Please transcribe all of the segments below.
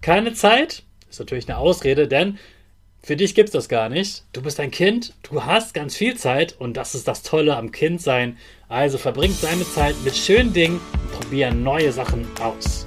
Keine Zeit? Ist natürlich eine Ausrede, denn für dich gibt es das gar nicht. Du bist ein Kind, du hast ganz viel Zeit und das ist das Tolle am Kindsein. Also verbring deine Zeit mit schönen Dingen und probier neue Sachen aus.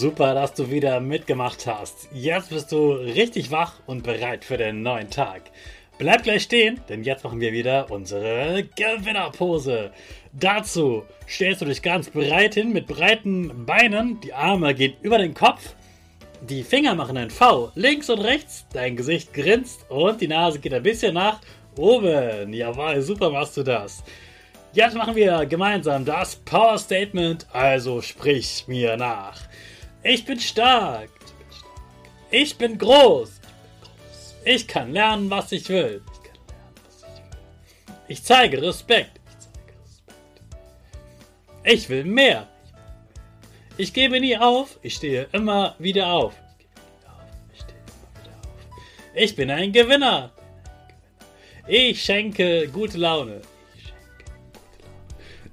Super, dass du wieder mitgemacht hast. Jetzt bist du richtig wach und bereit für den neuen Tag. Bleib gleich stehen, denn jetzt machen wir wieder unsere Gewinnerpose. Dazu stellst du dich ganz breit hin mit breiten Beinen, die Arme gehen über den Kopf, die Finger machen ein V links und rechts, dein Gesicht grinst und die Nase geht ein bisschen nach oben. Jawohl, super machst du das. Jetzt machen wir gemeinsam das Power Statement, also sprich mir nach. Ich bin stark. Ich bin groß. Ich kann lernen, was ich will. Ich zeige Respekt. Ich will mehr. Ich gebe nie auf. Ich stehe immer wieder auf. Ich bin ein Gewinner. Ich schenke gute Laune.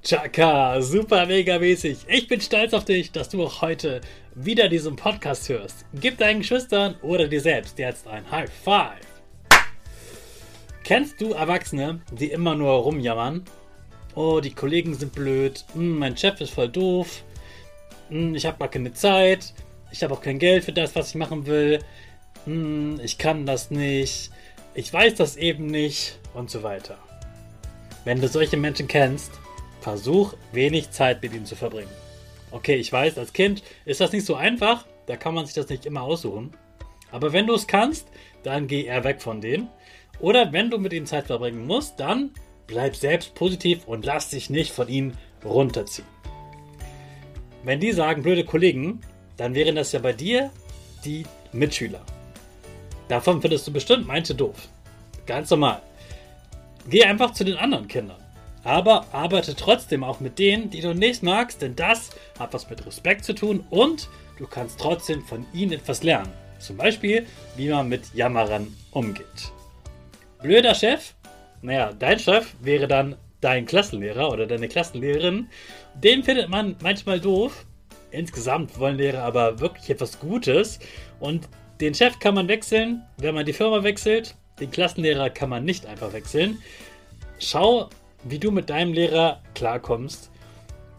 Chaka, super mega mäßig. Ich bin stolz auf dich, dass du auch heute wieder diesen Podcast hörst. Gib deinen Geschwistern oder dir selbst jetzt ein High Five. Kennst du Erwachsene, die immer nur rumjammern? Oh, die Kollegen sind blöd. Hm, mein Chef ist voll doof. Hm, ich habe gar keine Zeit. Ich habe auch kein Geld für das, was ich machen will. Hm, ich kann das nicht. Ich weiß das eben nicht. Und so weiter. Wenn du solche Menschen kennst, versuch wenig Zeit mit ihnen zu verbringen. Okay, ich weiß, als Kind ist das nicht so einfach, da kann man sich das nicht immer aussuchen. Aber wenn du es kannst, dann geh eher weg von denen. Oder wenn du mit ihnen Zeit verbringen musst, dann bleib selbst positiv und lass dich nicht von ihnen runterziehen. Wenn die sagen, blöde Kollegen, dann wären das ja bei dir die Mitschüler. Davon findest du bestimmt manche doof. Ganz normal. Geh einfach zu den anderen Kindern. Aber arbeite trotzdem auch mit denen, die du nicht magst, denn das hat was mit Respekt zu tun und du kannst trotzdem von ihnen etwas lernen. Zum Beispiel, wie man mit Jammerern umgeht. Blöder Chef? Naja, dein Chef wäre dann dein Klassenlehrer oder deine Klassenlehrerin. Den findet man manchmal doof. Insgesamt wollen Lehrer aber wirklich etwas Gutes. Und den Chef kann man wechseln, wenn man die Firma wechselt. Den Klassenlehrer kann man nicht einfach wechseln. Schau wie du mit deinem Lehrer klarkommst.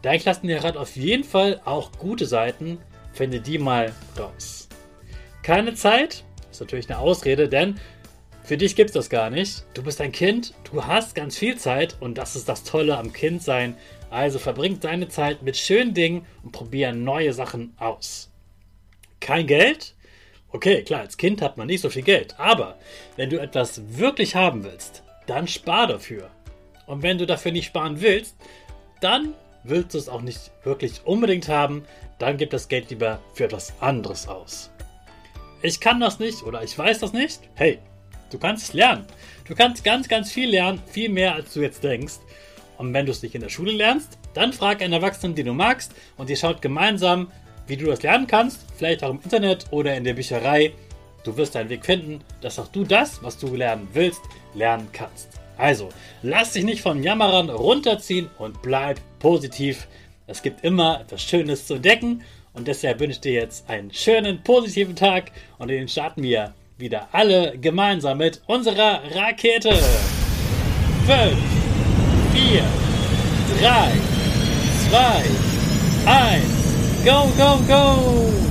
Dein Klassenlehrer hat auf jeden Fall auch gute Seiten. Finde die mal raus. Keine Zeit? Ist natürlich eine Ausrede, denn für dich gibt es das gar nicht. Du bist ein Kind, du hast ganz viel Zeit und das ist das Tolle am Kindsein. Also verbring deine Zeit mit schönen Dingen und probier neue Sachen aus. Kein Geld? Okay, klar, als Kind hat man nicht so viel Geld, aber wenn du etwas wirklich haben willst, dann spar dafür. Und wenn du dafür nicht sparen willst, dann willst du es auch nicht wirklich unbedingt haben, dann gib das Geld lieber für etwas anderes aus. Ich kann das nicht oder ich weiß das nicht. Hey, du kannst es lernen. Du kannst ganz, ganz viel lernen, viel mehr als du jetzt denkst. Und wenn du es nicht in der Schule lernst, dann frag einen Erwachsenen, den du magst, und ihr schaut gemeinsam, wie du das lernen kannst. Vielleicht auch im Internet oder in der Bücherei. Du wirst einen Weg finden, dass auch du das, was du lernen willst, lernen kannst. Also, lass dich nicht von Jammerern runterziehen und bleib positiv. Es gibt immer etwas Schönes zu entdecken und deshalb wünsche ich dir jetzt einen schönen, positiven Tag und den starten wir wieder alle gemeinsam mit unserer Rakete. 5, 4, 3, 2, 1, go, go, go!